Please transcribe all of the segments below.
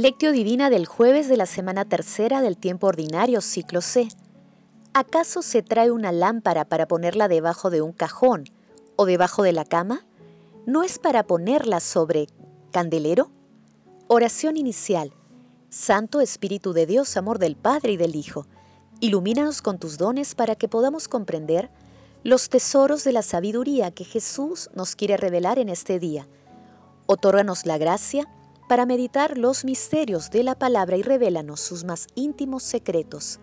Lectio Divina del jueves de la semana tercera del tiempo ordinario, ciclo C. ¿Acaso se trae una lámpara para ponerla debajo de un cajón o debajo de la cama? ¿No es para ponerla sobre candelero? Oración inicial. Santo Espíritu de Dios, amor del Padre y del Hijo, ilumínanos con tus dones para que podamos comprender los tesoros de la sabiduría que Jesús nos quiere revelar en este día. Otórganos la gracia para meditar los misterios de la palabra y revélanos sus más íntimos secretos.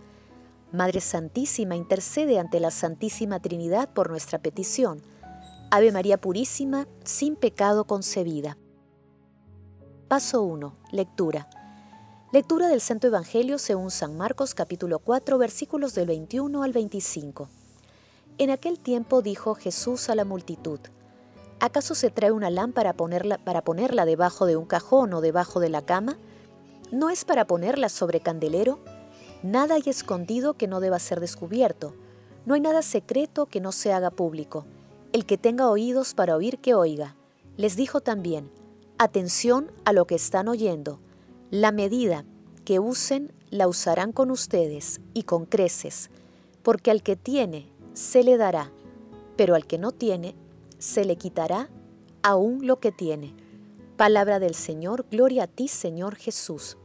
Madre Santísima, intercede ante la Santísima Trinidad por nuestra petición. Ave María Purísima, sin pecado concebida. Paso 1. Lectura. Lectura del Santo Evangelio según San Marcos capítulo 4 versículos del 21 al 25. En aquel tiempo dijo Jesús a la multitud, ¿Acaso se trae una lámpara para ponerla debajo de un cajón o debajo de la cama? ¿No es para ponerla sobre candelero? Nada hay escondido que no deba ser descubierto. No hay nada secreto que no se haga público. El que tenga oídos para oír, que oiga. Les dijo también, atención a lo que están oyendo. La medida que usen la usarán con ustedes y con creces, porque al que tiene se le dará, pero al que no tiene se le quitará aún lo que tiene. Palabra del Señor, gloria a ti Señor Jesús.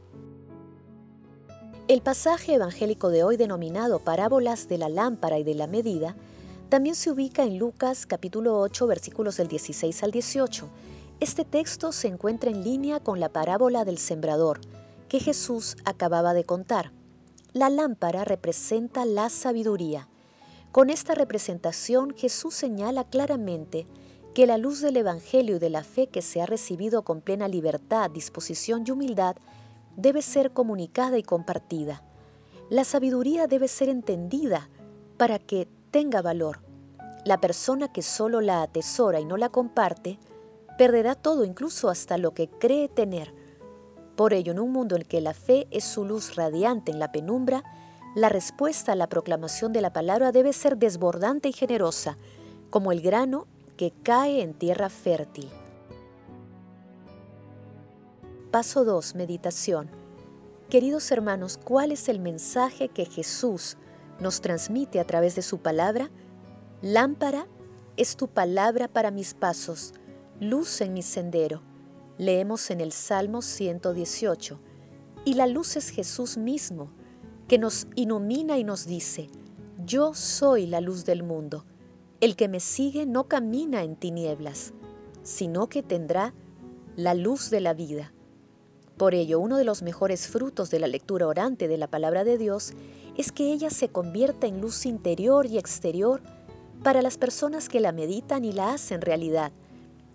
El pasaje evangélico de hoy denominado Parábolas de la lámpara y de la medida también se ubica en Lucas capítulo 8 versículos del 16 al 18. Este texto se encuentra en línea con la parábola del sembrador que Jesús acababa de contar. La lámpara representa la sabiduría con esta representación Jesús señala claramente que la luz del Evangelio y de la fe que se ha recibido con plena libertad, disposición y humildad debe ser comunicada y compartida. La sabiduría debe ser entendida para que tenga valor. La persona que solo la atesora y no la comparte, perderá todo, incluso hasta lo que cree tener. Por ello, en un mundo en que la fe es su luz radiante en la penumbra, la respuesta a la proclamación de la palabra debe ser desbordante y generosa, como el grano que cae en tierra fértil. Paso 2. Meditación. Queridos hermanos, ¿cuál es el mensaje que Jesús nos transmite a través de su palabra? Lámpara es tu palabra para mis pasos, luz en mi sendero. Leemos en el Salmo 118. Y la luz es Jesús mismo que nos ilumina y nos dice, yo soy la luz del mundo. El que me sigue no camina en tinieblas, sino que tendrá la luz de la vida. Por ello, uno de los mejores frutos de la lectura orante de la palabra de Dios es que ella se convierta en luz interior y exterior para las personas que la meditan y la hacen realidad.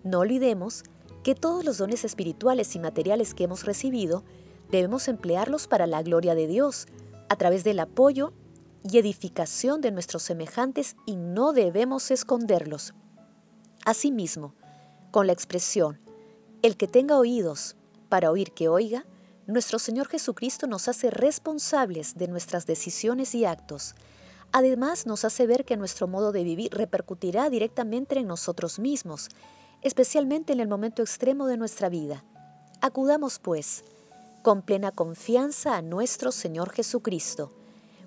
No olvidemos que todos los dones espirituales y materiales que hemos recibido debemos emplearlos para la gloria de Dios, a través del apoyo y edificación de nuestros semejantes y no debemos esconderlos. Asimismo, con la expresión, el que tenga oídos para oír que oiga, nuestro Señor Jesucristo nos hace responsables de nuestras decisiones y actos. Además, nos hace ver que nuestro modo de vivir repercutirá directamente en nosotros mismos, especialmente en el momento extremo de nuestra vida. Acudamos, pues, con plena confianza a nuestro Señor Jesucristo.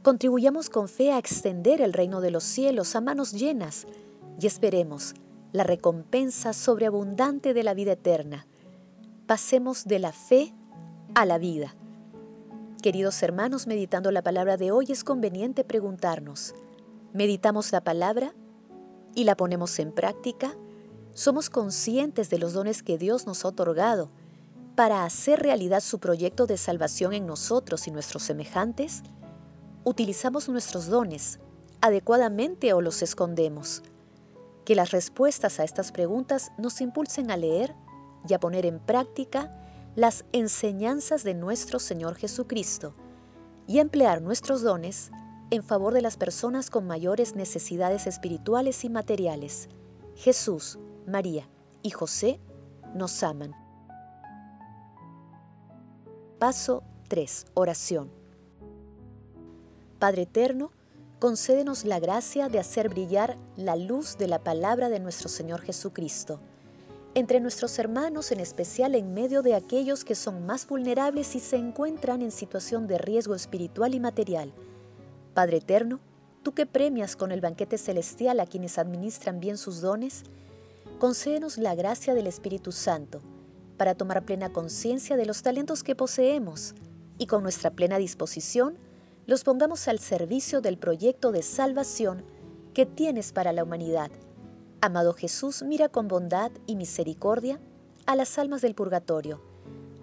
Contribuyamos con fe a extender el reino de los cielos a manos llenas y esperemos la recompensa sobreabundante de la vida eterna. Pasemos de la fe a la vida. Queridos hermanos, meditando la palabra de hoy es conveniente preguntarnos, ¿meditamos la palabra y la ponemos en práctica? ¿Somos conscientes de los dones que Dios nos ha otorgado? Para hacer realidad su proyecto de salvación en nosotros y nuestros semejantes? ¿Utilizamos nuestros dones adecuadamente o los escondemos? Que las respuestas a estas preguntas nos impulsen a leer y a poner en práctica las enseñanzas de nuestro Señor Jesucristo y emplear nuestros dones en favor de las personas con mayores necesidades espirituales y materiales. Jesús, María y José nos aman. Paso 3. Oración. Padre Eterno, concédenos la gracia de hacer brillar la luz de la palabra de nuestro Señor Jesucristo. entre nuestros hermanos, en especial en medio de aquellos que son más vulnerables y se encuentran en situación de riesgo espiritual y material. Padre Eterno, tú que premias con el banquete celestial a quienes administran bien sus dones, concédenos la gracia del Espíritu Santo para tomar plena conciencia de los talentos que poseemos y con nuestra plena disposición los pongamos al servicio del proyecto de salvación que tienes para la humanidad. Amado Jesús, mira con bondad y misericordia a las almas del purgatorio.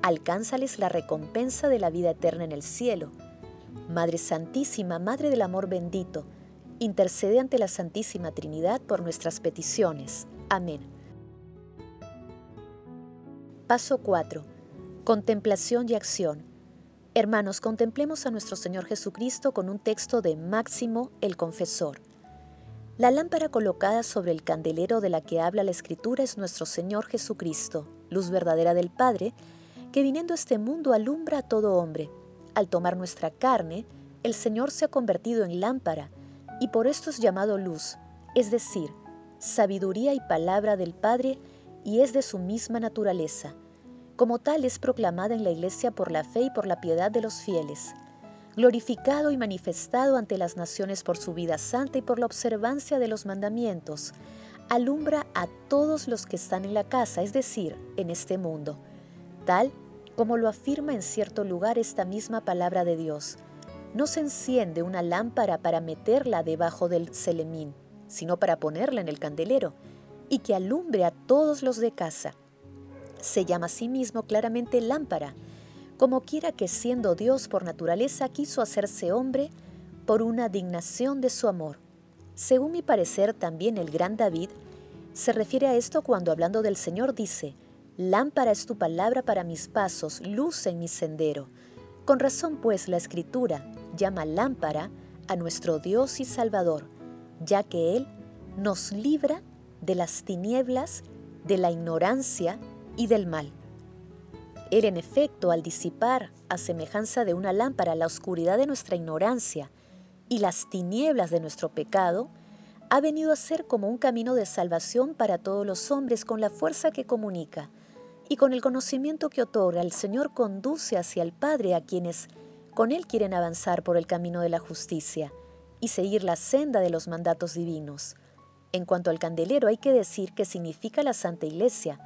Alcánzales la recompensa de la vida eterna en el cielo. Madre Santísima, Madre del Amor bendito, intercede ante la Santísima Trinidad por nuestras peticiones. Amén. Paso 4. Contemplación y acción. Hermanos, contemplemos a nuestro Señor Jesucristo con un texto de Máximo el Confesor. La lámpara colocada sobre el candelero de la que habla la Escritura es nuestro Señor Jesucristo, luz verdadera del Padre, que viniendo a este mundo alumbra a todo hombre. Al tomar nuestra carne, el Señor se ha convertido en lámpara, y por esto es llamado luz, es decir, sabiduría y palabra del Padre y es de su misma naturaleza. Como tal es proclamada en la Iglesia por la fe y por la piedad de los fieles, glorificado y manifestado ante las naciones por su vida santa y por la observancia de los mandamientos, alumbra a todos los que están en la casa, es decir, en este mundo, tal como lo afirma en cierto lugar esta misma palabra de Dios. No se enciende una lámpara para meterla debajo del celemín, sino para ponerla en el candelero, y que alumbre a todos los de casa. Se llama a sí mismo claramente lámpara, como quiera que siendo Dios por naturaleza quiso hacerse hombre por una dignación de su amor. Según mi parecer, también el gran David se refiere a esto cuando hablando del Señor dice, Lámpara es tu palabra para mis pasos, luz en mi sendero. Con razón pues la escritura llama lámpara a nuestro Dios y Salvador, ya que Él nos libra de las tinieblas, de la ignorancia y del mal. Él, en efecto, al disipar, a semejanza de una lámpara, la oscuridad de nuestra ignorancia y las tinieblas de nuestro pecado, ha venido a ser como un camino de salvación para todos los hombres con la fuerza que comunica y con el conocimiento que otorga, el Señor conduce hacia el Padre a quienes con Él quieren avanzar por el camino de la justicia y seguir la senda de los mandatos divinos. En cuanto al candelero, hay que decir que significa la Santa Iglesia,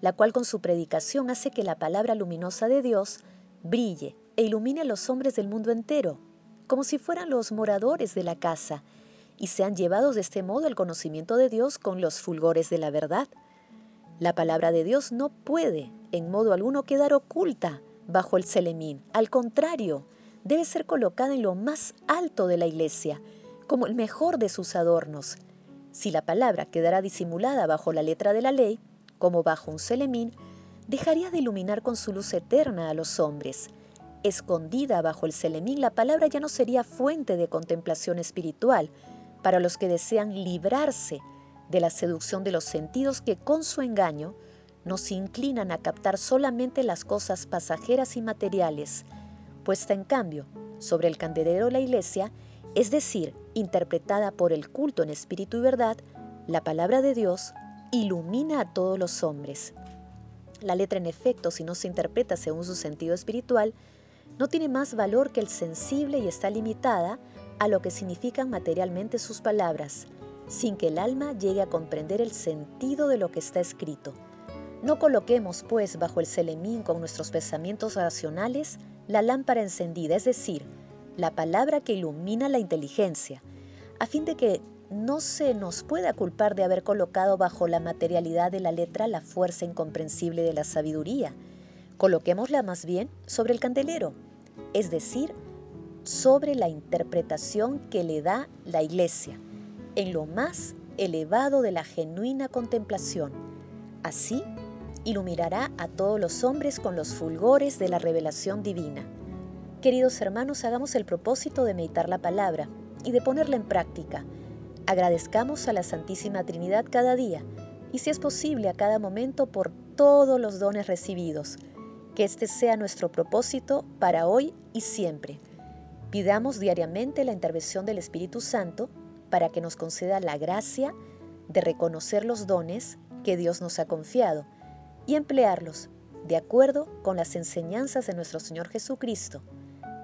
la cual con su predicación hace que la palabra luminosa de Dios brille e ilumine a los hombres del mundo entero, como si fueran los moradores de la casa, y sean llevados de este modo al conocimiento de Dios con los fulgores de la verdad. La palabra de Dios no puede, en modo alguno, quedar oculta bajo el celemín. Al contrario, debe ser colocada en lo más alto de la iglesia, como el mejor de sus adornos, si la palabra quedara disimulada bajo la letra de la ley, como bajo un celemín, dejaría de iluminar con su luz eterna a los hombres. Escondida bajo el celemín, la palabra ya no sería fuente de contemplación espiritual para los que desean librarse de la seducción de los sentidos que con su engaño nos inclinan a captar solamente las cosas pasajeras y materiales, puesta en cambio sobre el candelero de la iglesia es decir, interpretada por el culto en espíritu y verdad, la palabra de Dios ilumina a todos los hombres. La letra en efecto, si no se interpreta según su sentido espiritual, no tiene más valor que el sensible y está limitada a lo que significan materialmente sus palabras, sin que el alma llegue a comprender el sentido de lo que está escrito. No coloquemos, pues, bajo el celemín con nuestros pensamientos racionales la lámpara encendida, es decir, la palabra que ilumina la inteligencia, a fin de que no se nos pueda culpar de haber colocado bajo la materialidad de la letra la fuerza incomprensible de la sabiduría. Coloquémosla más bien sobre el candelero, es decir, sobre la interpretación que le da la iglesia, en lo más elevado de la genuina contemplación. Así, iluminará a todos los hombres con los fulgores de la revelación divina. Queridos hermanos, hagamos el propósito de meditar la palabra y de ponerla en práctica. Agradezcamos a la Santísima Trinidad cada día y si es posible a cada momento por todos los dones recibidos. Que este sea nuestro propósito para hoy y siempre. Pidamos diariamente la intervención del Espíritu Santo para que nos conceda la gracia de reconocer los dones que Dios nos ha confiado y emplearlos de acuerdo con las enseñanzas de nuestro Señor Jesucristo.